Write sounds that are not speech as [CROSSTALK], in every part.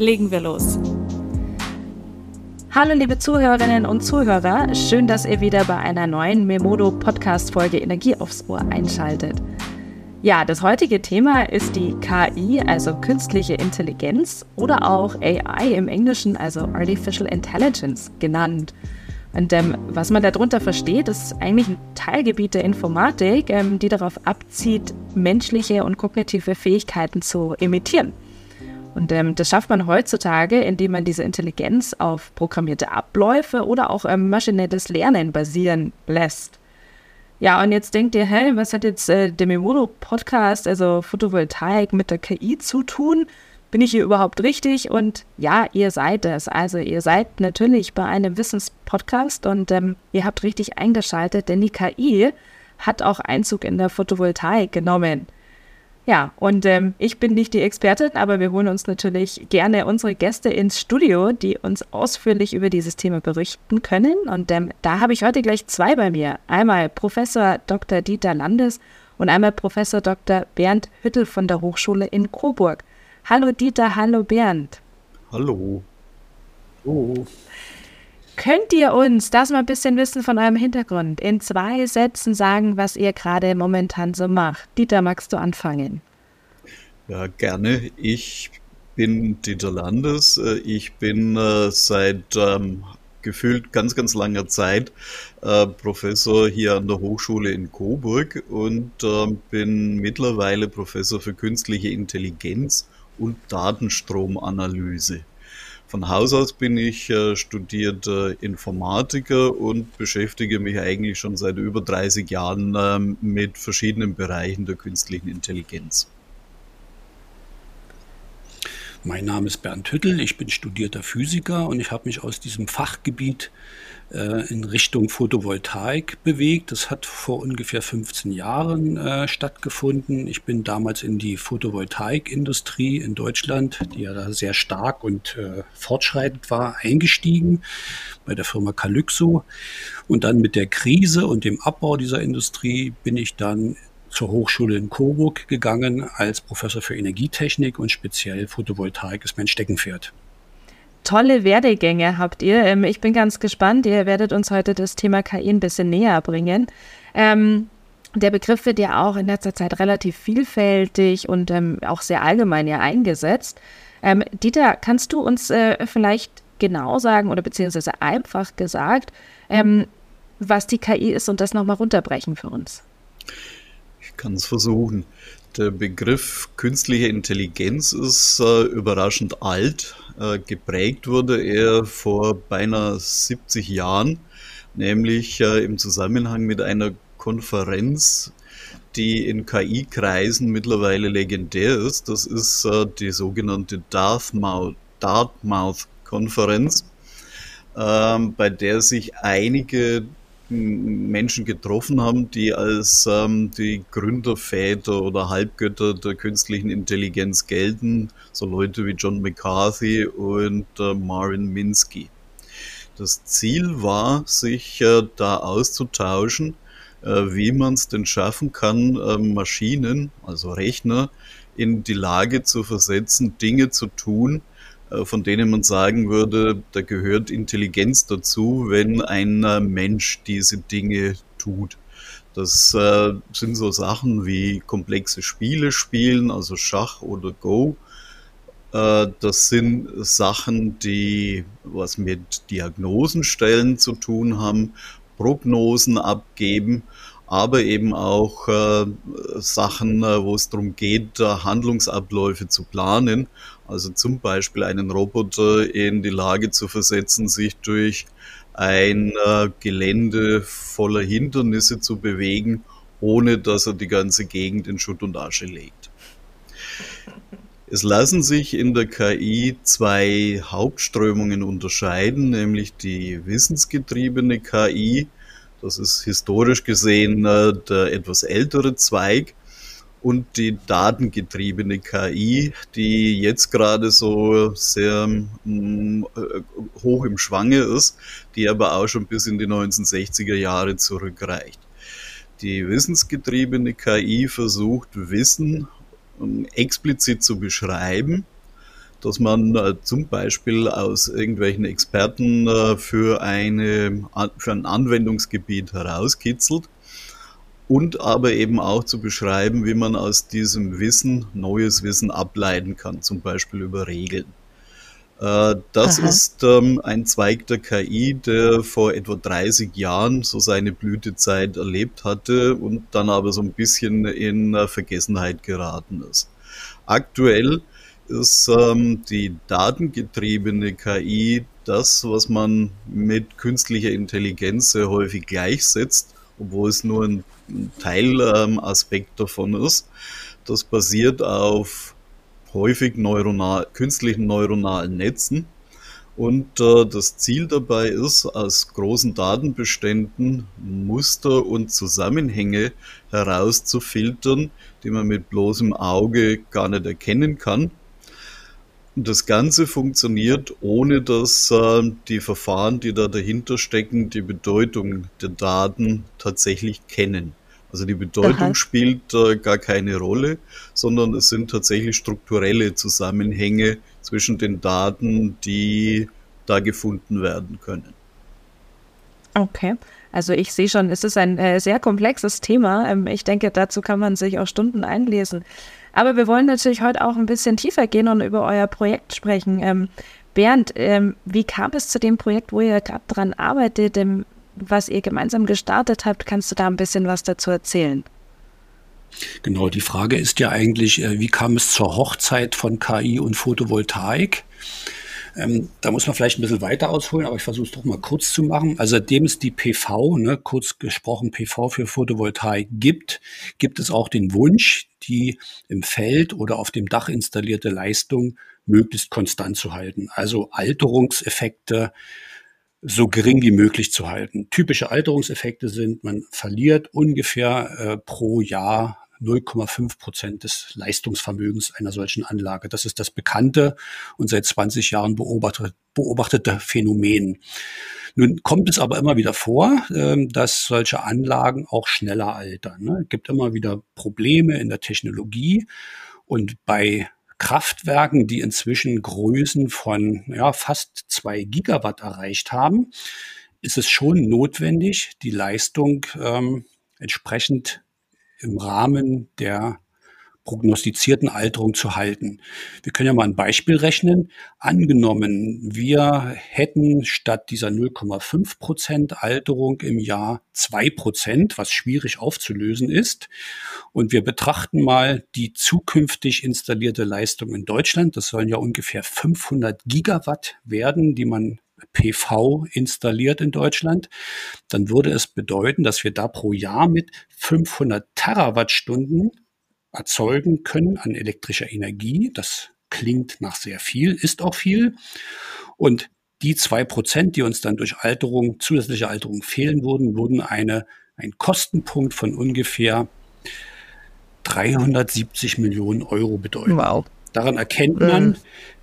Legen wir los. Hallo liebe Zuhörerinnen und Zuhörer, schön, dass ihr wieder bei einer neuen Memodo Podcast Folge Energie aufs Ohr einschaltet. Ja, das heutige Thema ist die KI, also künstliche Intelligenz oder auch AI im Englischen, also Artificial Intelligence genannt. Und ähm, was man darunter versteht, ist eigentlich ein Teilgebiet der Informatik, ähm, die darauf abzieht, menschliche und kognitive Fähigkeiten zu imitieren. Und ähm, das schafft man heutzutage, indem man diese Intelligenz auf programmierte Abläufe oder auch ähm, maschinelles Lernen basieren lässt. Ja, und jetzt denkt ihr, hä, was hat jetzt äh, der Memodo-Podcast, also Photovoltaik, mit der KI zu tun? Bin ich hier überhaupt richtig? Und ja, ihr seid es. Also ihr seid natürlich bei einem Wissenspodcast und ähm, ihr habt richtig eingeschaltet, denn die KI hat auch Einzug in der Photovoltaik genommen. Ja, und ähm, ich bin nicht die Expertin, aber wir holen uns natürlich gerne unsere Gäste ins Studio, die uns ausführlich über dieses Thema berichten können. Und ähm, da habe ich heute gleich zwei bei mir. Einmal Professor Dr. Dieter Landes und einmal Professor Dr. Bernd Hüttel von der Hochschule in Coburg. Hallo Dieter, hallo Bernd. Hallo. Oh. Könnt ihr uns das mal ein bisschen wissen von eurem Hintergrund in zwei Sätzen sagen, was ihr gerade momentan so macht? Dieter, magst du anfangen? Ja, gerne. Ich bin Dieter Landes. Äh, ich bin äh, seit ähm, gefühlt ganz, ganz langer Zeit äh, Professor hier an der Hochschule in Coburg und äh, bin mittlerweile Professor für künstliche Intelligenz und Datenstromanalyse. Von Haus aus bin ich äh, studierter Informatiker und beschäftige mich eigentlich schon seit über 30 Jahren ähm, mit verschiedenen Bereichen der künstlichen Intelligenz. Mein Name ist Bernd Hüttel, ich bin studierter Physiker und ich habe mich aus diesem Fachgebiet äh, in Richtung Photovoltaik bewegt. Das hat vor ungefähr 15 Jahren äh, stattgefunden. Ich bin damals in die Photovoltaikindustrie in Deutschland, die ja da sehr stark und äh, fortschreitend war, eingestiegen bei der Firma Calyxo. Und dann mit der Krise und dem Abbau dieser Industrie bin ich dann zur Hochschule in Coburg gegangen als Professor für Energietechnik und speziell Photovoltaik ist mein Steckenpferd tolle Werdegänge habt ihr. Ähm, ich bin ganz gespannt. Ihr werdet uns heute das Thema KI ein bisschen näher bringen. Ähm, der Begriff wird ja auch in letzter Zeit relativ vielfältig und ähm, auch sehr allgemein ja eingesetzt. Ähm, Dieter, kannst du uns äh, vielleicht genau sagen oder beziehungsweise einfach gesagt, ähm, was die KI ist und das nochmal runterbrechen für uns? Ich kann es versuchen. Der Begriff künstliche Intelligenz ist äh, überraschend alt. Äh, geprägt wurde er vor beinahe 70 Jahren, nämlich äh, im Zusammenhang mit einer Konferenz, die in KI-Kreisen mittlerweile legendär ist. Das ist äh, die sogenannte Dartmouth-Konferenz, ähm, bei der sich einige Menschen getroffen haben, die als ähm, die Gründerväter oder Halbgötter der künstlichen Intelligenz gelten, so Leute wie John McCarthy und äh, Marvin Minsky. Das Ziel war, sich äh, da auszutauschen, äh, wie man es denn schaffen kann, äh, Maschinen, also Rechner, in die Lage zu versetzen, Dinge zu tun, von denen man sagen würde, da gehört Intelligenz dazu, wenn ein äh, Mensch diese Dinge tut. Das äh, sind so Sachen wie komplexe Spiele spielen, also Schach oder Go. Äh, das sind Sachen, die was mit Diagnosenstellen zu tun haben, Prognosen abgeben, aber eben auch äh, Sachen, äh, wo es darum geht, Handlungsabläufe zu planen. Also zum Beispiel einen Roboter in die Lage zu versetzen, sich durch ein äh, Gelände voller Hindernisse zu bewegen, ohne dass er die ganze Gegend in Schutt und Asche legt. Es lassen sich in der KI zwei Hauptströmungen unterscheiden, nämlich die wissensgetriebene KI, das ist historisch gesehen äh, der etwas ältere Zweig, und die datengetriebene KI, die jetzt gerade so sehr mh, äh, hoch im Schwange ist, die aber auch schon bis in die 1960er Jahre zurückreicht. Die wissensgetriebene KI versucht Wissen explizit zu beschreiben, dass man äh, zum Beispiel aus irgendwelchen Experten äh, für, eine, für ein Anwendungsgebiet herauskitzelt und aber eben auch zu beschreiben, wie man aus diesem Wissen neues Wissen ableiten kann, zum Beispiel über Regeln. Äh, das Aha. ist ähm, ein Zweig der KI, der vor etwa 30 Jahren so seine Blütezeit erlebt hatte und dann aber so ein bisschen in äh, Vergessenheit geraten ist. Aktuell ist ähm, die datengetriebene KI das, was man mit künstlicher Intelligenz sehr häufig gleichsetzt, obwohl es nur ein Teilaspekt ähm, davon ist. Das basiert auf häufig neuronal, künstlichen neuronalen Netzen. Und äh, das Ziel dabei ist, aus großen Datenbeständen Muster und Zusammenhänge herauszufiltern, die man mit bloßem Auge gar nicht erkennen kann. Und das Ganze funktioniert, ohne dass äh, die Verfahren, die da dahinter stecken, die Bedeutung der Daten tatsächlich kennen. Also die Bedeutung Aha. spielt äh, gar keine Rolle, sondern es sind tatsächlich strukturelle Zusammenhänge zwischen den Daten, die da gefunden werden können. Okay. Also ich sehe schon, es ist ein äh, sehr komplexes Thema. Ähm, ich denke, dazu kann man sich auch Stunden einlesen. Aber wir wollen natürlich heute auch ein bisschen tiefer gehen und über euer Projekt sprechen. Ähm, Bernd, ähm, wie kam es zu dem Projekt, wo ihr gerade dran arbeitet? Was ihr gemeinsam gestartet habt. Kannst du da ein bisschen was dazu erzählen? Genau, die Frage ist ja eigentlich, äh, wie kam es zur Hochzeit von KI und Photovoltaik? Ähm, da muss man vielleicht ein bisschen weiter ausholen, aber ich versuche es doch mal kurz zu machen. Also seitdem es die PV, ne, kurz gesprochen PV für Photovoltaik gibt, gibt es auch den Wunsch, die im Feld oder auf dem Dach installierte Leistung möglichst konstant zu halten. Also Alterungseffekte, so gering wie möglich zu halten. Typische Alterungseffekte sind, man verliert ungefähr äh, pro Jahr 0,5 Prozent des Leistungsvermögens einer solchen Anlage. Das ist das bekannte und seit 20 Jahren beobachtet, beobachtete Phänomen. Nun kommt es aber immer wieder vor, äh, dass solche Anlagen auch schneller altern. Ne? Es gibt immer wieder Probleme in der Technologie und bei Kraftwerken, die inzwischen Größen von ja, fast zwei Gigawatt erreicht haben, ist es schon notwendig, die Leistung ähm, entsprechend im Rahmen der prognostizierten Alterung zu halten. Wir können ja mal ein Beispiel rechnen. Angenommen, wir hätten statt dieser 0,5 Prozent Alterung im Jahr zwei Prozent, was schwierig aufzulösen ist. Und wir betrachten mal die zukünftig installierte Leistung in Deutschland. Das sollen ja ungefähr 500 Gigawatt werden, die man PV installiert in Deutschland, dann würde es bedeuten, dass wir da pro Jahr mit 500 Terawattstunden erzeugen können an elektrischer Energie. Das klingt nach sehr viel, ist auch viel. Und die zwei Prozent, die uns dann durch Alterung, zusätzliche Alterung fehlen würden, würden eine, ein Kostenpunkt von ungefähr 370 Millionen Euro bedeuten. Wow. Daran erkennt man, mhm.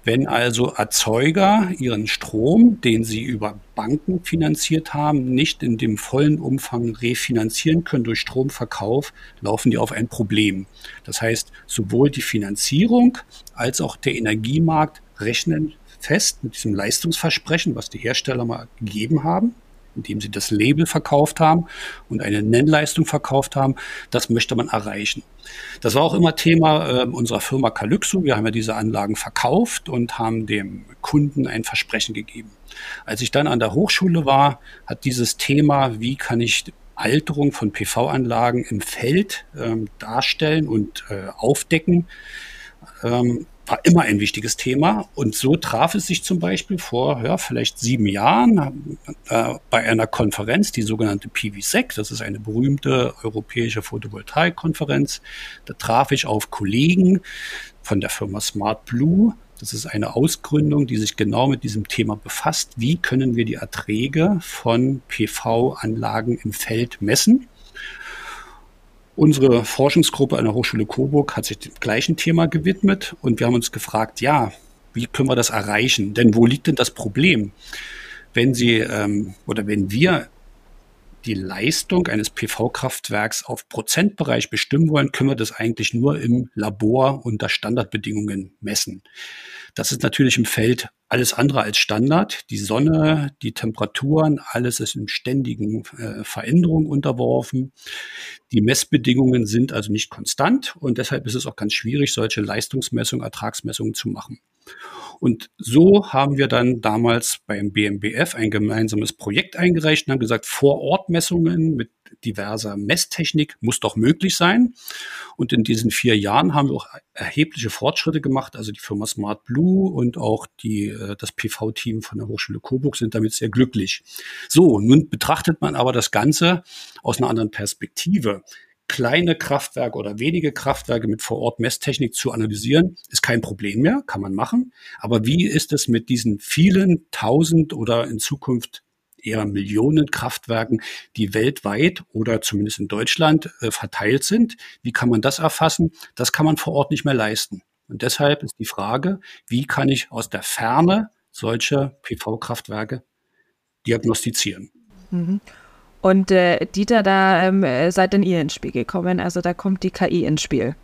Wenn also Erzeuger ihren Strom, den sie über Banken finanziert haben, nicht in dem vollen Umfang refinanzieren können durch Stromverkauf, laufen die auf ein Problem. Das heißt, sowohl die Finanzierung als auch der Energiemarkt rechnen fest mit diesem Leistungsversprechen, was die Hersteller mal gegeben haben indem sie das Label verkauft haben und eine Nennleistung verkauft haben. Das möchte man erreichen. Das war auch immer Thema äh, unserer Firma Calyxo. Wir haben ja diese Anlagen verkauft und haben dem Kunden ein Versprechen gegeben. Als ich dann an der Hochschule war, hat dieses Thema, wie kann ich Alterung von PV-Anlagen im Feld ähm, darstellen und äh, aufdecken, ähm, war immer ein wichtiges Thema. Und so traf es sich zum Beispiel vor ja, vielleicht sieben Jahren äh, bei einer Konferenz, die sogenannte PVSEC, das ist eine berühmte europäische Photovoltaik-Konferenz. Da traf ich auf Kollegen von der Firma Smart Blue. Das ist eine Ausgründung, die sich genau mit diesem Thema befasst. Wie können wir die Erträge von PV-Anlagen im Feld messen? Unsere Forschungsgruppe an der Hochschule Coburg hat sich dem gleichen Thema gewidmet und wir haben uns gefragt, ja, wie können wir das erreichen? Denn wo liegt denn das Problem? Wenn Sie ähm, oder wenn wir die Leistung eines PV-Kraftwerks auf Prozentbereich bestimmen wollen, können wir das eigentlich nur im Labor unter Standardbedingungen messen. Das ist natürlich im Feld alles andere als Standard. Die Sonne, die Temperaturen, alles ist in ständigen äh, Veränderungen unterworfen. Die Messbedingungen sind also nicht konstant und deshalb ist es auch ganz schwierig, solche Leistungsmessungen, Ertragsmessungen zu machen. Und so haben wir dann damals beim BMBF ein gemeinsames Projekt eingereicht und haben gesagt, Vorortmessungen mit diverser Messtechnik muss doch möglich sein. Und in diesen vier Jahren haben wir auch erhebliche Fortschritte gemacht. Also die Firma Smart Blue und auch die, äh, das PV-Team von der Hochschule Coburg sind damit sehr glücklich. So, nun betrachtet man aber das Ganze aus einer anderen Perspektive kleine Kraftwerke oder wenige Kraftwerke mit Vor-Ort-Messtechnik zu analysieren, ist kein Problem mehr, kann man machen. Aber wie ist es mit diesen vielen tausend oder in Zukunft eher Millionen Kraftwerken, die weltweit oder zumindest in Deutschland äh, verteilt sind? Wie kann man das erfassen? Das kann man vor Ort nicht mehr leisten. Und deshalb ist die Frage, wie kann ich aus der Ferne solche PV-Kraftwerke diagnostizieren? Mhm. Und äh, Dieter, da ähm, seid denn ihr ins Spiel gekommen? Also da kommt die KI ins Spiel.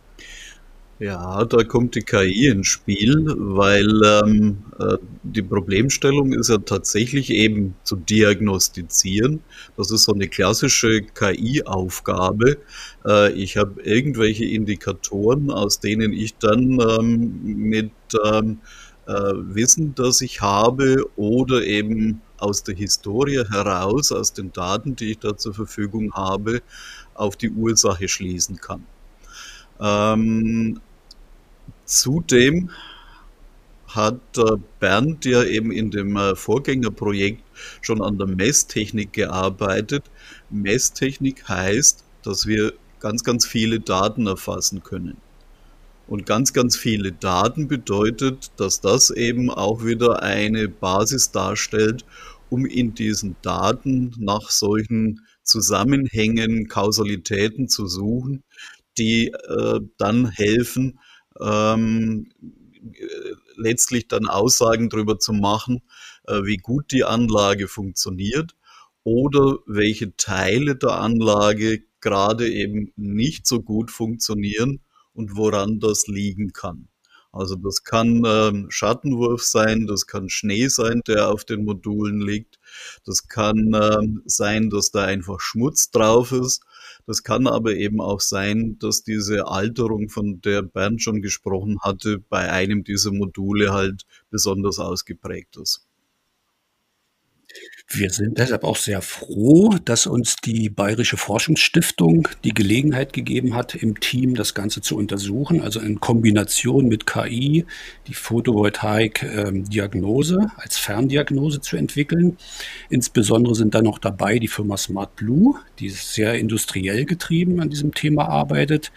Ja, da kommt die KI ins Spiel, weil ähm, äh, die Problemstellung ist ja tatsächlich eben zu diagnostizieren. Das ist so eine klassische KI-Aufgabe. Äh, ich habe irgendwelche Indikatoren, aus denen ich dann ähm, mit ähm, äh, Wissen, das ich habe, oder eben aus der Historie heraus, aus den Daten, die ich da zur Verfügung habe, auf die Ursache schließen kann. Ähm, zudem hat äh, Bernd ja eben in dem äh, Vorgängerprojekt schon an der Messtechnik gearbeitet. Messtechnik heißt, dass wir ganz, ganz viele Daten erfassen können. Und ganz, ganz viele Daten bedeutet, dass das eben auch wieder eine Basis darstellt, um in diesen Daten nach solchen Zusammenhängen, Kausalitäten zu suchen, die äh, dann helfen, ähm, letztlich dann Aussagen darüber zu machen, äh, wie gut die Anlage funktioniert oder welche Teile der Anlage gerade eben nicht so gut funktionieren und woran das liegen kann. Also das kann ähm, Schattenwurf sein, das kann Schnee sein, der auf den Modulen liegt, das kann ähm, sein, dass da einfach Schmutz drauf ist, das kann aber eben auch sein, dass diese Alterung, von der Bernd schon gesprochen hatte, bei einem dieser Module halt besonders ausgeprägt ist. Wir sind deshalb auch sehr froh, dass uns die Bayerische Forschungsstiftung die Gelegenheit gegeben hat, im Team das Ganze zu untersuchen, also in Kombination mit KI die Photovoltaik-Diagnose als Ferndiagnose zu entwickeln. Insbesondere sind da noch dabei die Firma Smart Blue, die sehr industriell getrieben an diesem Thema arbeitet.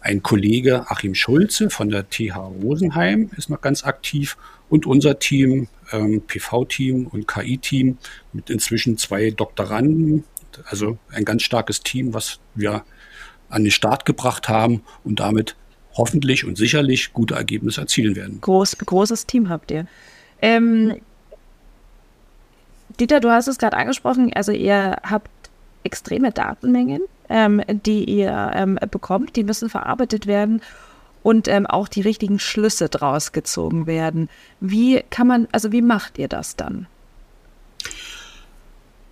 Ein Kollege Achim Schulze von der TH Rosenheim ist noch ganz aktiv und unser Team, ähm, PV-Team und KI-Team mit inzwischen zwei Doktoranden, also ein ganz starkes Team, was wir an den Start gebracht haben und damit hoffentlich und sicherlich gute Ergebnisse erzielen werden. Groß, großes Team habt ihr. Ähm, Dieter, du hast es gerade angesprochen, also ihr habt extreme Datenmengen, ähm, die ihr ähm, bekommt, die müssen verarbeitet werden und ähm, auch die richtigen Schlüsse draus gezogen werden. Wie kann man, also wie macht ihr das dann?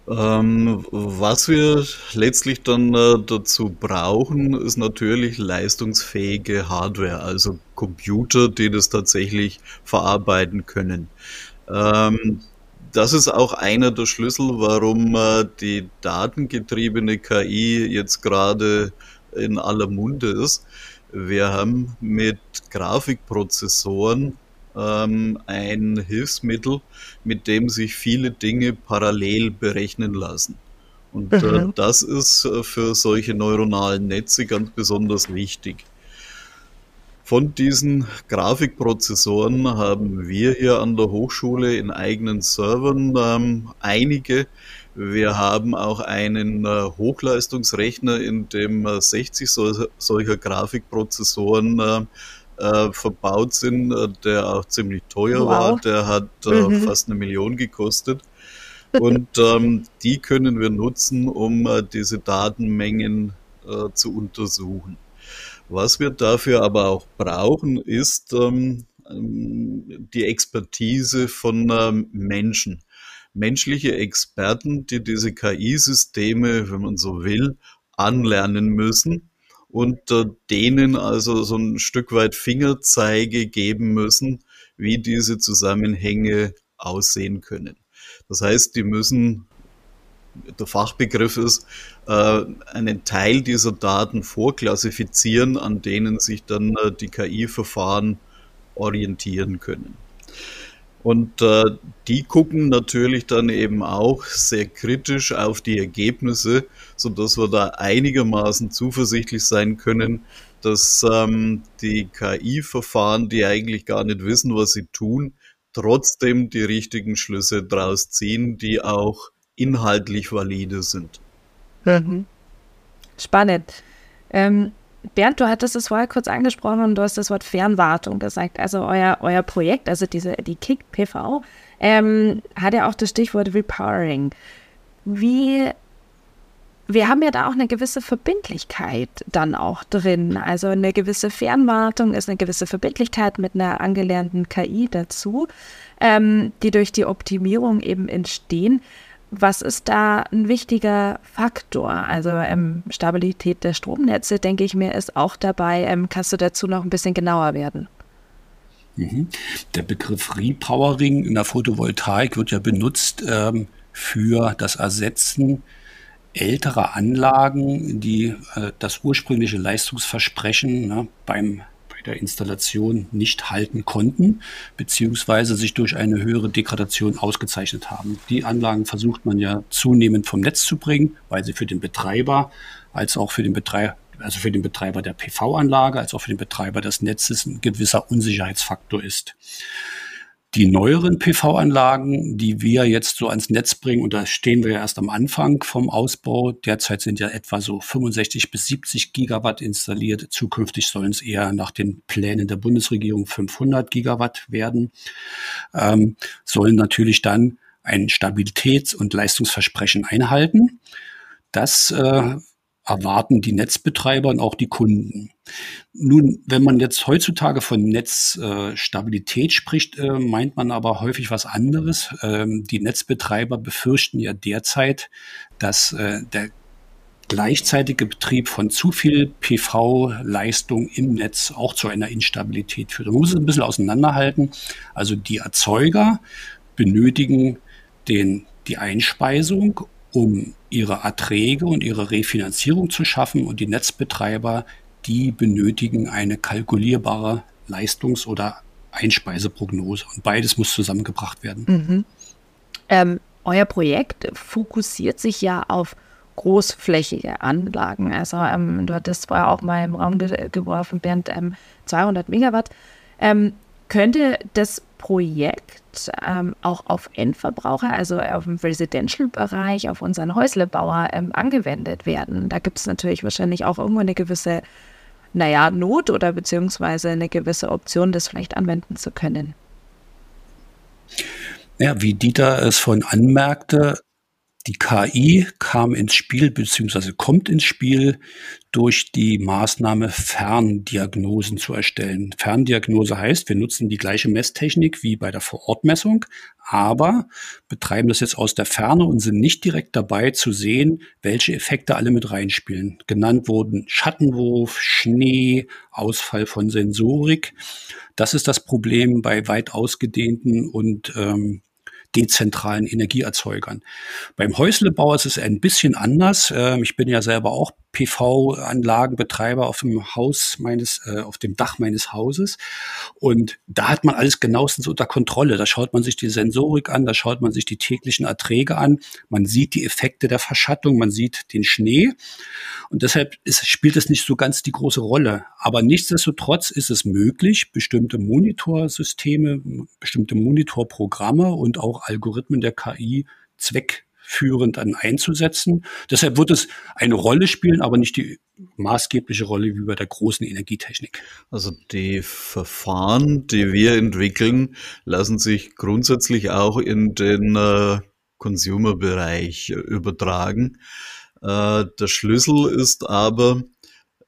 Ähm, was wir letztlich dann äh, dazu brauchen, ist natürlich leistungsfähige Hardware, also Computer, die das tatsächlich verarbeiten können. Ähm, das ist auch einer der Schlüssel, warum äh, die datengetriebene KI jetzt gerade in aller Munde ist Wir haben mit Grafikprozessoren ähm, ein Hilfsmittel, mit dem sich viele Dinge parallel berechnen lassen. Und äh, mhm. das ist äh, für solche neuronalen Netze ganz besonders wichtig. Von diesen Grafikprozessoren haben wir hier an der Hochschule in eigenen Servern ähm, einige. Wir haben auch einen äh, Hochleistungsrechner, in dem äh, 60 sol solcher Grafikprozessoren äh, äh, verbaut sind, äh, der auch ziemlich teuer wow. war. Der hat äh, mhm. fast eine Million gekostet. [LAUGHS] Und ähm, die können wir nutzen, um äh, diese Datenmengen äh, zu untersuchen. Was wir dafür aber auch brauchen, ist ähm, ähm die Expertise von ähm, Menschen. Menschliche Experten, die diese KI-Systeme, wenn man so will, anlernen müssen und äh, denen also so ein Stück weit Fingerzeige geben müssen, wie diese Zusammenhänge aussehen können. Das heißt, die müssen, der Fachbegriff ist, äh, einen Teil dieser Daten vorklassifizieren, an denen sich dann äh, die KI-Verfahren orientieren können. Und äh, die gucken natürlich dann eben auch sehr kritisch auf die Ergebnisse, so dass wir da einigermaßen zuversichtlich sein können, dass ähm, die KI-Verfahren, die eigentlich gar nicht wissen, was sie tun, trotzdem die richtigen Schlüsse draus ziehen, die auch inhaltlich valide sind. Mhm. Spannend. Ähm, Bernd, du hattest es vorher kurz angesprochen und du hast das Wort Fernwartung gesagt. Also euer, euer Projekt, also diese, die KIK PV, ähm, hat ja auch das Stichwort Repowering. Wie, wir haben ja da auch eine gewisse Verbindlichkeit dann auch drin. Also eine gewisse Fernwartung ist eine gewisse Verbindlichkeit mit einer angelernten KI dazu, ähm, die durch die Optimierung eben entstehen. Was ist da ein wichtiger Faktor? Also ähm, Stabilität der Stromnetze, denke ich mir, ist auch dabei. Ähm, kannst du dazu noch ein bisschen genauer werden? Mhm. Der Begriff Repowering in der Photovoltaik wird ja benutzt ähm, für das Ersetzen älterer Anlagen, die äh, das ursprüngliche Leistungsversprechen ne, beim der Installation nicht halten konnten, beziehungsweise sich durch eine höhere Degradation ausgezeichnet haben. Die Anlagen versucht man ja zunehmend vom Netz zu bringen, weil sie für den Betreiber als auch für den Betreiber also für den Betreiber der PV-Anlage als auch für den Betreiber des Netzes ein gewisser Unsicherheitsfaktor ist die neueren PV-Anlagen, die wir jetzt so ans Netz bringen, und da stehen wir ja erst am Anfang vom Ausbau. Derzeit sind ja etwa so 65 bis 70 Gigawatt installiert. Zukünftig sollen es eher nach den Plänen der Bundesregierung 500 Gigawatt werden. Ähm, sollen natürlich dann ein Stabilitäts- und Leistungsversprechen einhalten. Das äh, erwarten die Netzbetreiber und auch die Kunden. Nun, wenn man jetzt heutzutage von Netzstabilität äh, spricht, äh, meint man aber häufig was anderes. Ähm, die Netzbetreiber befürchten ja derzeit, dass äh, der gleichzeitige Betrieb von zu viel PV-Leistung im Netz auch zu einer Instabilität führt. Man muss es ein bisschen auseinanderhalten. Also die Erzeuger benötigen den, die Einspeisung um ihre Erträge und ihre Refinanzierung zu schaffen. Und die Netzbetreiber, die benötigen eine kalkulierbare Leistungs- oder Einspeiseprognose. Und beides muss zusammengebracht werden. Mhm. Ähm, euer Projekt fokussiert sich ja auf großflächige Anlagen. Also ähm, du hattest vorher auch mal im Raum ge geworfen, Bernd, ähm, 200 Megawatt. Ähm, könnte das Projekt ähm, auch auf Endverbraucher, also auf dem Residential-Bereich, auf unseren Häuslebauer ähm, angewendet werden. Da gibt es natürlich wahrscheinlich auch irgendwo eine gewisse, naja, Not oder beziehungsweise eine gewisse Option, das vielleicht anwenden zu können. Ja, wie Dieter es vorhin anmerkte, die KI kam ins Spiel bzw. kommt ins Spiel durch die Maßnahme Ferndiagnosen zu erstellen. Ferndiagnose heißt, wir nutzen die gleiche Messtechnik wie bei der Vorortmessung, aber betreiben das jetzt aus der Ferne und sind nicht direkt dabei zu sehen, welche Effekte alle mit reinspielen. Genannt wurden Schattenwurf, Schnee, Ausfall von Sensorik. Das ist das Problem bei weit ausgedehnten und ähm, dezentralen Energieerzeugern. Beim Häuslebau ist es ein bisschen anders. Ähm, ich bin ja selber auch PV-Anlagenbetreiber auf dem Haus meines, äh, auf dem Dach meines Hauses. Und da hat man alles genauestens unter Kontrolle. Da schaut man sich die Sensorik an, da schaut man sich die täglichen Erträge an. Man sieht die Effekte der Verschattung, man sieht den Schnee. Und deshalb ist, spielt es nicht so ganz die große Rolle. Aber nichtsdestotrotz ist es möglich, bestimmte Monitorsysteme, bestimmte Monitorprogramme und auch Algorithmen der KI zweck führend dann einzusetzen. Deshalb wird es eine Rolle spielen, aber nicht die maßgebliche Rolle wie bei der großen Energietechnik. Also die Verfahren, die wir entwickeln, lassen sich grundsätzlich auch in den äh, Consumer-Bereich äh, übertragen. Äh, der Schlüssel ist aber,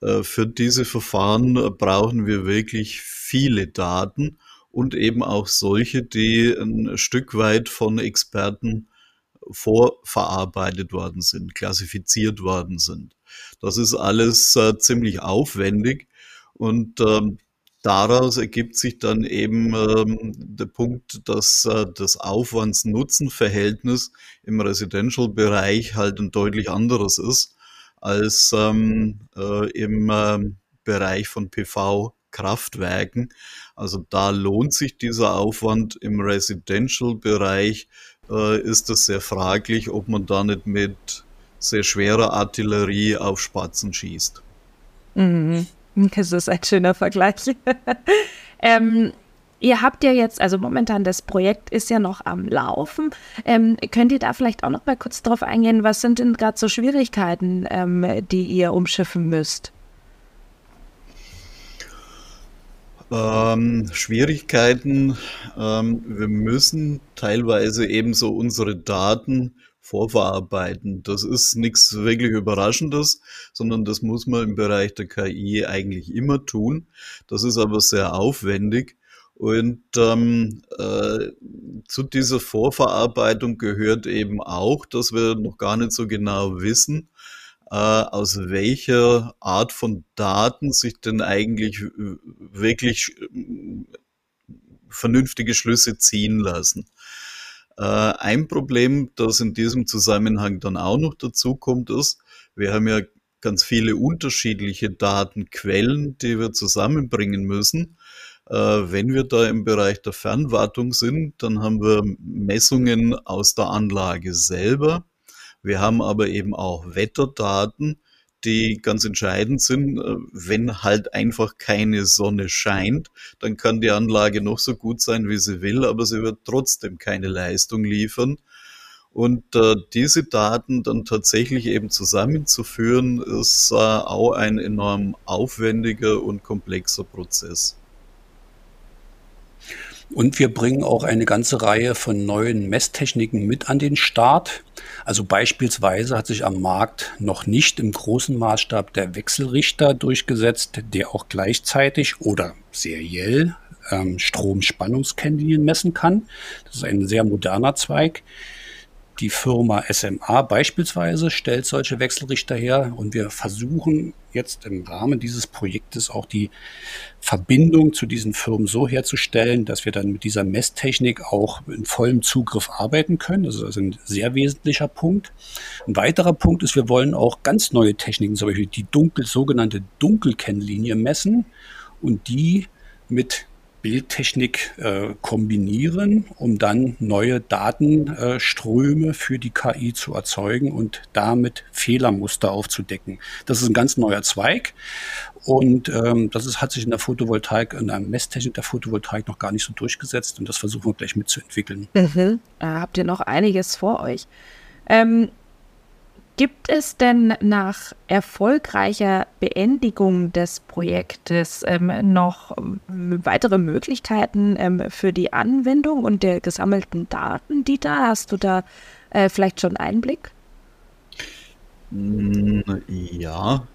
äh, für diese Verfahren brauchen wir wirklich viele Daten und eben auch solche, die ein Stück weit von Experten vorverarbeitet worden sind, klassifiziert worden sind. Das ist alles äh, ziemlich aufwendig und ähm, daraus ergibt sich dann eben ähm, der Punkt, dass äh, das Aufwands-Nutzen-Verhältnis im Residential-Bereich halt ein deutlich anderes ist als ähm, äh, im äh, Bereich von PV-Kraftwerken. Also da lohnt sich dieser Aufwand im Residential-Bereich äh, ist es sehr fraglich, ob man da nicht mit sehr schwerer Artillerie auf Spatzen schießt. Mhm. Das ist ein schöner Vergleich. [LAUGHS] ähm, ihr habt ja jetzt, also momentan das Projekt ist ja noch am Laufen. Ähm, könnt ihr da vielleicht auch noch mal kurz drauf eingehen, was sind denn gerade so Schwierigkeiten, ähm, die ihr umschiffen müsst? Ähm, Schwierigkeiten. Ähm, wir müssen teilweise ebenso unsere Daten vorverarbeiten. Das ist nichts wirklich Überraschendes, sondern das muss man im Bereich der KI eigentlich immer tun. Das ist aber sehr aufwendig. Und ähm, äh, zu dieser Vorverarbeitung gehört eben auch, dass wir noch gar nicht so genau wissen, äh, aus welcher Art von Daten sich denn eigentlich wirklich äh, vernünftige Schlüsse ziehen lassen. Äh, ein Problem, das in diesem Zusammenhang dann auch noch dazu kommt, ist, wir haben ja ganz viele unterschiedliche Datenquellen, die wir zusammenbringen müssen. Wenn wir da im Bereich der Fernwartung sind, dann haben wir Messungen aus der Anlage selber. Wir haben aber eben auch Wetterdaten, die ganz entscheidend sind. Wenn halt einfach keine Sonne scheint, dann kann die Anlage noch so gut sein, wie sie will, aber sie wird trotzdem keine Leistung liefern. Und äh, diese Daten dann tatsächlich eben zusammenzuführen, ist äh, auch ein enorm aufwendiger und komplexer Prozess. Und wir bringen auch eine ganze Reihe von neuen Messtechniken mit an den Start. Also beispielsweise hat sich am Markt noch nicht im großen Maßstab der Wechselrichter durchgesetzt, der auch gleichzeitig oder seriell ähm, Stromspannungskennlinien messen kann. Das ist ein sehr moderner Zweig. Die Firma SMA beispielsweise stellt solche Wechselrichter her und wir versuchen jetzt im Rahmen dieses Projektes auch die Verbindung zu diesen Firmen so herzustellen, dass wir dann mit dieser Messtechnik auch in vollem Zugriff arbeiten können. Das ist also ein sehr wesentlicher Punkt. Ein weiterer Punkt ist, wir wollen auch ganz neue Techniken, zum Beispiel die dunkel, sogenannte Dunkelkennlinie messen und die mit Bildtechnik äh, kombinieren, um dann neue Datenströme äh, für die KI zu erzeugen und damit Fehlermuster aufzudecken. Das ist ein ganz neuer Zweig und ähm, das ist, hat sich in der Photovoltaik, in der Messtechnik der Photovoltaik noch gar nicht so durchgesetzt und das versuchen wir gleich mitzuentwickeln. Mhm. Da habt ihr noch einiges vor euch. Ähm, Gibt es denn nach erfolgreicher Beendigung des Projektes ähm, noch weitere Möglichkeiten ähm, für die Anwendung und der gesammelten Daten, die da? Hast du da äh, vielleicht schon Einblick? Hm, ja,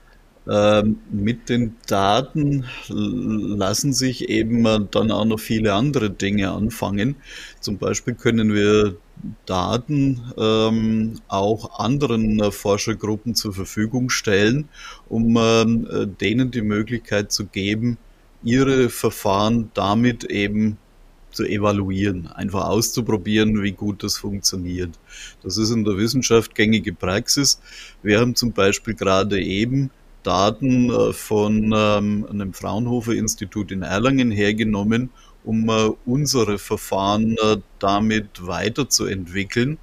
ähm, mit den Daten lassen sich eben dann auch noch viele andere Dinge anfangen. Zum Beispiel können wir Daten ähm, auch anderen äh, Forschergruppen zur Verfügung stellen, um ähm, äh, denen die Möglichkeit zu geben, ihre Verfahren damit eben zu evaluieren, einfach auszuprobieren, wie gut das funktioniert. Das ist in der Wissenschaft gängige Praxis. Wir haben zum Beispiel gerade eben Daten äh, von ähm, einem Fraunhofer-Institut in Erlangen hergenommen, um äh, unsere Verfahren äh, damit weiterzuentwickeln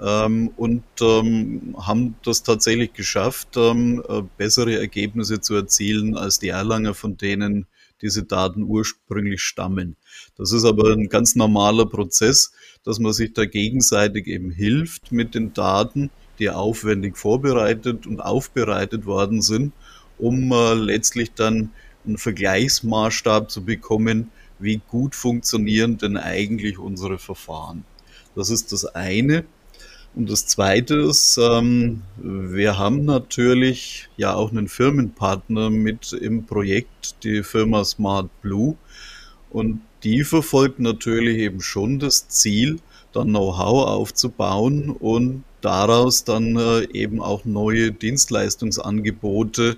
ähm, und ähm, haben das tatsächlich geschafft, ähm, äh, bessere Ergebnisse zu erzielen als die Erlanger, von denen diese Daten ursprünglich stammen. Das ist aber ein ganz normaler Prozess, dass man sich da gegenseitig eben hilft mit den Daten, die aufwendig vorbereitet und aufbereitet worden sind, um äh, letztlich dann einen Vergleichsmaßstab zu bekommen, wie gut funktionieren denn eigentlich unsere Verfahren. Das ist das eine. Und das Zweite ist, ähm, wir haben natürlich ja auch einen Firmenpartner mit im Projekt, die Firma Smart Blue. Und die verfolgt natürlich eben schon das Ziel, dann Know-how aufzubauen und daraus dann äh, eben auch neue Dienstleistungsangebote äh,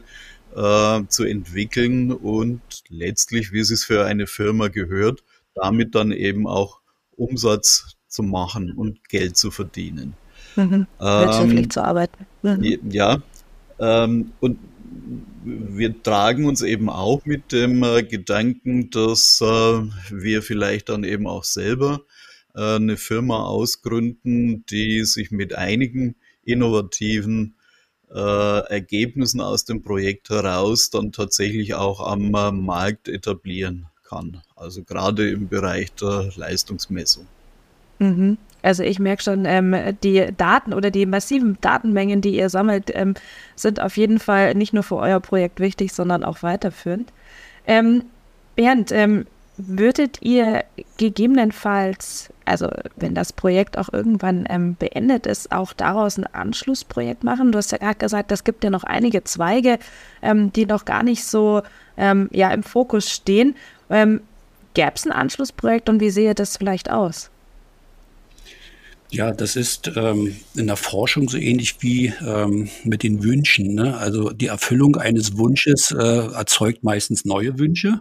zu entwickeln und letztlich, wie es es für eine Firma gehört, damit dann eben auch Umsatz zu machen und Geld zu verdienen. Mhm. Wirtschaftlich ähm, zu arbeiten. Mhm. Ja, ähm, und wir tragen uns eben auch mit dem äh, Gedanken, dass äh, wir vielleicht dann eben auch selber äh, eine Firma ausgründen, die sich mit einigen innovativen äh, Ergebnissen aus dem Projekt heraus dann tatsächlich auch am äh, Markt etablieren kann. Also gerade im Bereich der Leistungsmessung. Mhm. Also ich merke schon, ähm, die Daten oder die massiven Datenmengen, die ihr sammelt, ähm, sind auf jeden Fall nicht nur für euer Projekt wichtig, sondern auch weiterführend. Ähm, Bernd, ähm, würdet ihr gegebenenfalls, also wenn das Projekt auch irgendwann ähm, beendet ist, auch daraus ein Anschlussprojekt machen? Du hast ja gerade gesagt, es gibt ja noch einige Zweige, ähm, die noch gar nicht so ja, im Fokus stehen. Gäbe es ein Anschlussprojekt und wie sehe das vielleicht aus? Ja, das ist ähm, in der Forschung so ähnlich wie ähm, mit den Wünschen. Ne? Also die Erfüllung eines Wunsches äh, erzeugt meistens neue Wünsche.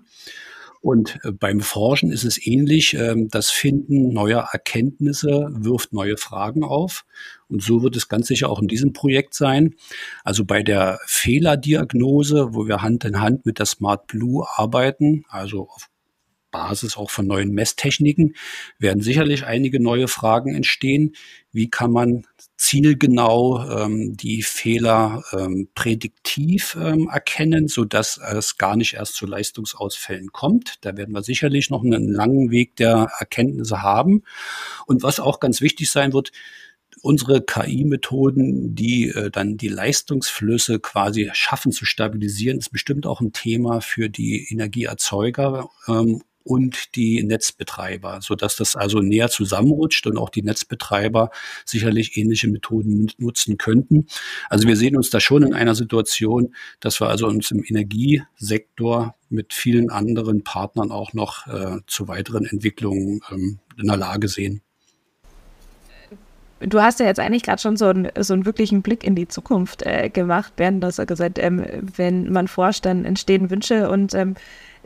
Und äh, beim Forschen ist es ähnlich. Ähm, das Finden neuer Erkenntnisse wirft neue Fragen auf. Und so wird es ganz sicher auch in diesem Projekt sein. Also bei der Fehlerdiagnose, wo wir Hand in Hand mit der Smart Blue arbeiten, also auf Basis auch von neuen Messtechniken werden sicherlich einige neue Fragen entstehen. Wie kann man zielgenau ähm, die Fehler ähm, prädiktiv ähm, erkennen, so dass es gar nicht erst zu Leistungsausfällen kommt? Da werden wir sicherlich noch einen langen Weg der Erkenntnisse haben. Und was auch ganz wichtig sein wird, unsere KI-Methoden, die äh, dann die Leistungsflüsse quasi schaffen zu stabilisieren, ist bestimmt auch ein Thema für die Energieerzeuger ähm, und die Netzbetreiber, so dass das also näher zusammenrutscht und auch die Netzbetreiber sicherlich ähnliche Methoden nutzen könnten. Also wir sehen uns da schon in einer Situation, dass wir also uns im Energiesektor mit vielen anderen Partnern auch noch äh, zu weiteren Entwicklungen ähm, in der Lage sehen. Du hast ja jetzt eigentlich gerade schon so, ein, so einen wirklichen Blick in die Zukunft äh, gemacht, Bernd. Hast ja gesagt, ähm, wenn man forscht, dann entstehen Wünsche und ähm,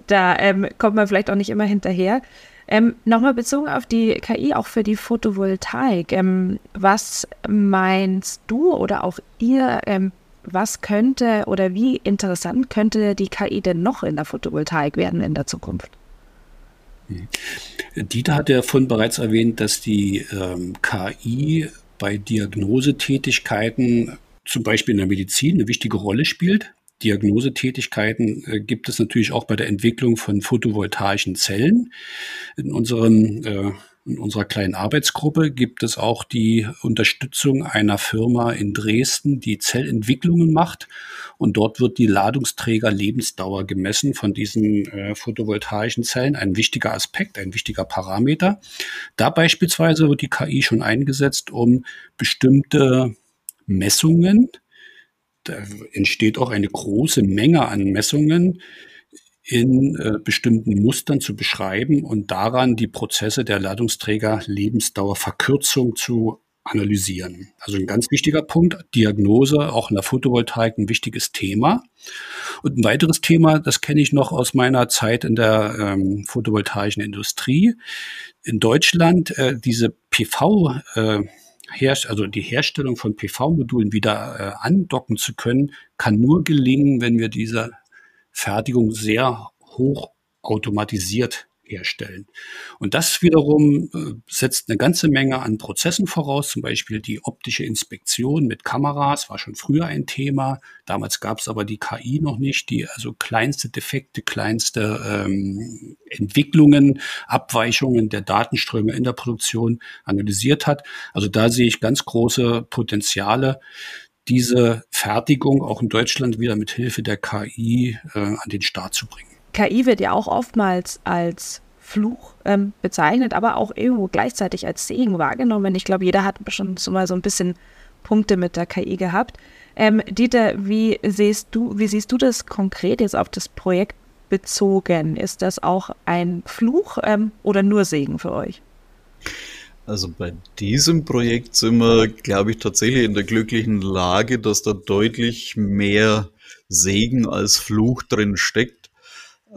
da ähm, kommt man vielleicht auch nicht immer hinterher. Ähm, Nochmal bezogen auf die KI, auch für die Photovoltaik. Ähm, was meinst du oder auch ihr, ähm, was könnte oder wie interessant könnte die KI denn noch in der Photovoltaik werden in der Zukunft? Mhm. Dieter hat ja vorhin bereits erwähnt, dass die ähm, KI bei Diagnosetätigkeiten, zum Beispiel in der Medizin, eine wichtige Rolle spielt. Diagnosetätigkeiten äh, gibt es natürlich auch bei der Entwicklung von photovoltaischen Zellen. In, unserem, äh, in unserer kleinen Arbeitsgruppe gibt es auch die Unterstützung einer Firma in Dresden, die Zellentwicklungen macht. Und dort wird die Ladungsträger-Lebensdauer gemessen von diesen äh, photovoltaischen Zellen. Ein wichtiger Aspekt, ein wichtiger Parameter. Da beispielsweise wird die KI schon eingesetzt, um bestimmte Messungen da entsteht auch eine große Menge an Messungen in äh, bestimmten Mustern zu beschreiben und daran die Prozesse der Ladungsträger Lebensdauerverkürzung zu analysieren. Also ein ganz wichtiger Punkt, Diagnose, auch in der Photovoltaik ein wichtiges Thema. Und ein weiteres Thema, das kenne ich noch aus meiner Zeit in der ähm, photovoltaischen Industrie. In Deutschland äh, diese PV, äh, Also die Herstellung von PV-Modulen wieder äh, andocken zu können, kann nur gelingen, wenn wir diese Fertigung sehr hoch automatisiert herstellen. Und das wiederum äh, setzt eine ganze Menge an Prozessen voraus, zum Beispiel die optische Inspektion mit Kameras war schon früher ein Thema. Damals gab es aber die KI noch nicht, die also kleinste Defekte, kleinste ähm, Entwicklungen, Abweichungen der Datenströme in der Produktion analysiert hat. Also da sehe ich ganz große Potenziale diese Fertigung auch in Deutschland wieder mit Hilfe der KI äh, an den Start zu bringen. KI wird ja auch oftmals als Fluch ähm, bezeichnet, aber auch irgendwo gleichzeitig als Segen wahrgenommen. Ich glaube, jeder hat schon so mal so ein bisschen Punkte mit der KI gehabt. Ähm, Dieter, wie siehst du, wie siehst du das konkret jetzt auf das Projekt bezogen? Ist das auch ein Fluch ähm, oder nur Segen für euch? Also bei diesem Projekt sind wir, glaube ich, tatsächlich in der glücklichen Lage, dass da deutlich mehr Segen als Fluch drin steckt.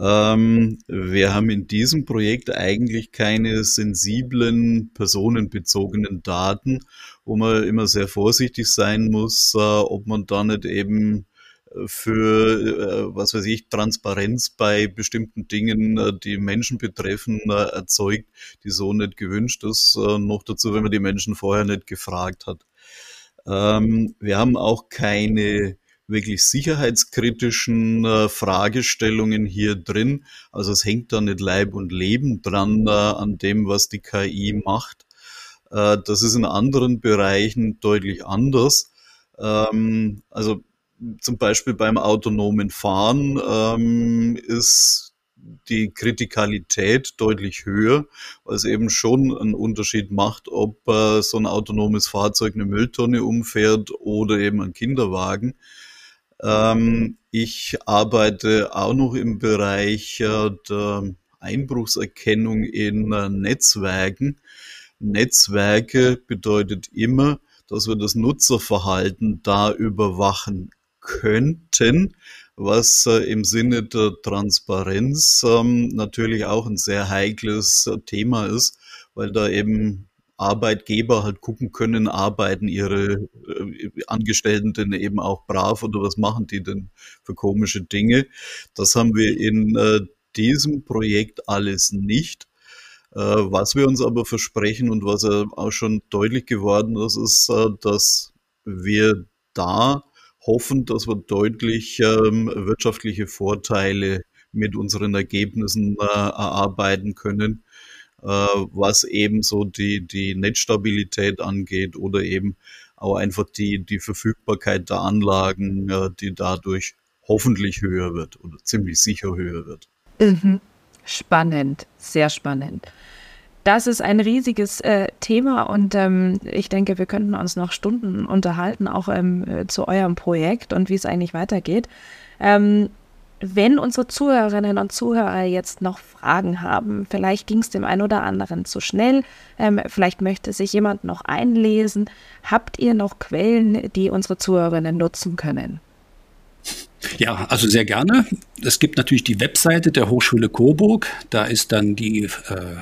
Ähm, wir haben in diesem Projekt eigentlich keine sensiblen, personenbezogenen Daten, wo man immer sehr vorsichtig sein muss, äh, ob man da nicht eben äh, für, äh, was weiß ich, Transparenz bei bestimmten Dingen, äh, die Menschen betreffen, äh, erzeugt, die so nicht gewünscht ist. Äh, noch dazu, wenn man die Menschen vorher nicht gefragt hat. Ähm, wir haben auch keine wirklich sicherheitskritischen äh, Fragestellungen hier drin. Also es hängt da nicht Leib und Leben dran äh, an dem, was die KI macht. Äh, das ist in anderen Bereichen deutlich anders. Ähm, also zum Beispiel beim autonomen Fahren ähm, ist die Kritikalität deutlich höher, weil es eben schon einen Unterschied macht, ob äh, so ein autonomes Fahrzeug eine Mülltonne umfährt oder eben ein Kinderwagen. Ähm, ich arbeite auch noch im Bereich äh, der Einbruchserkennung in äh, Netzwerken. Netzwerke bedeutet immer, dass wir das Nutzerverhalten da überwachen könnten, was äh, im Sinne der Transparenz ähm, natürlich auch ein sehr heikles Thema ist, weil da eben Arbeitgeber halt gucken können, arbeiten ihre äh, Angestellten denn eben auch brav oder was machen die denn für komische Dinge. Das haben wir in äh, diesem Projekt alles nicht. Äh, was wir uns aber versprechen und was äh, auch schon deutlich geworden ist, ist, äh, dass wir da hoffen, dass wir deutlich ähm, wirtschaftliche Vorteile mit unseren Ergebnissen äh, erarbeiten können was eben so die, die Netzstabilität angeht oder eben auch einfach die, die Verfügbarkeit der Anlagen, äh, die dadurch hoffentlich höher wird oder ziemlich sicher höher wird. Mhm. Spannend, sehr spannend. Das ist ein riesiges äh, Thema und ähm, ich denke, wir könnten uns noch Stunden unterhalten, auch ähm, äh, zu eurem Projekt und wie es eigentlich weitergeht. Ähm, wenn unsere Zuhörerinnen und Zuhörer jetzt noch Fragen haben, vielleicht ging es dem einen oder anderen zu schnell, ähm, vielleicht möchte sich jemand noch einlesen, habt ihr noch Quellen, die unsere Zuhörerinnen nutzen können? Ja, also sehr gerne. Es gibt natürlich die Webseite der Hochschule Coburg. Da ist dann die äh,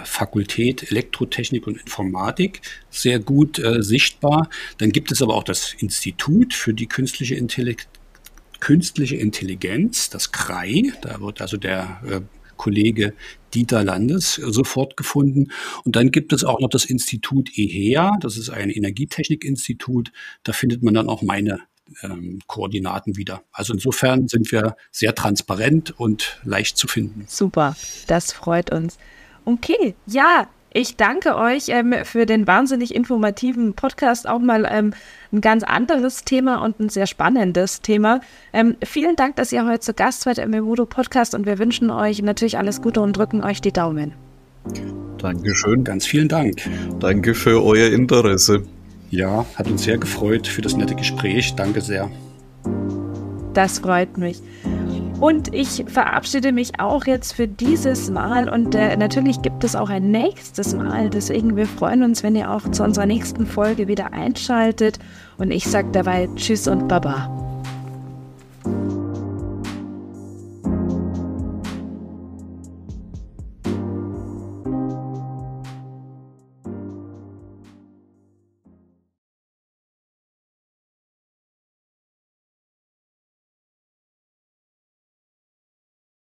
Fakultät Elektrotechnik und Informatik sehr gut äh, sichtbar. Dann gibt es aber auch das Institut für die künstliche Intelligenz künstliche Intelligenz, das KRAI, da wird also der äh, Kollege Dieter Landes äh, sofort gefunden. Und dann gibt es auch noch das Institut EHEA, das ist ein Energietechnikinstitut. Da findet man dann auch meine ähm, Koordinaten wieder. Also insofern sind wir sehr transparent und leicht zu finden. Super, das freut uns. Okay, ja, ich danke euch ähm, für den wahnsinnig informativen Podcast. Auch mal ähm, ein ganz anderes Thema und ein sehr spannendes Thema. Ähm, vielen Dank, dass ihr heute zu Gast seid im Emudo Podcast und wir wünschen euch natürlich alles Gute und drücken euch die Daumen. Dankeschön. Ganz vielen Dank. Danke für euer Interesse. Ja, hat uns sehr gefreut für das nette Gespräch. Danke sehr. Das freut mich. Und ich verabschiede mich auch jetzt für dieses Mal und äh, natürlich gibt es auch ein nächstes Mal. Deswegen wir freuen uns, wenn ihr auch zu unserer nächsten Folge wieder einschaltet. Und ich sage dabei Tschüss und Baba.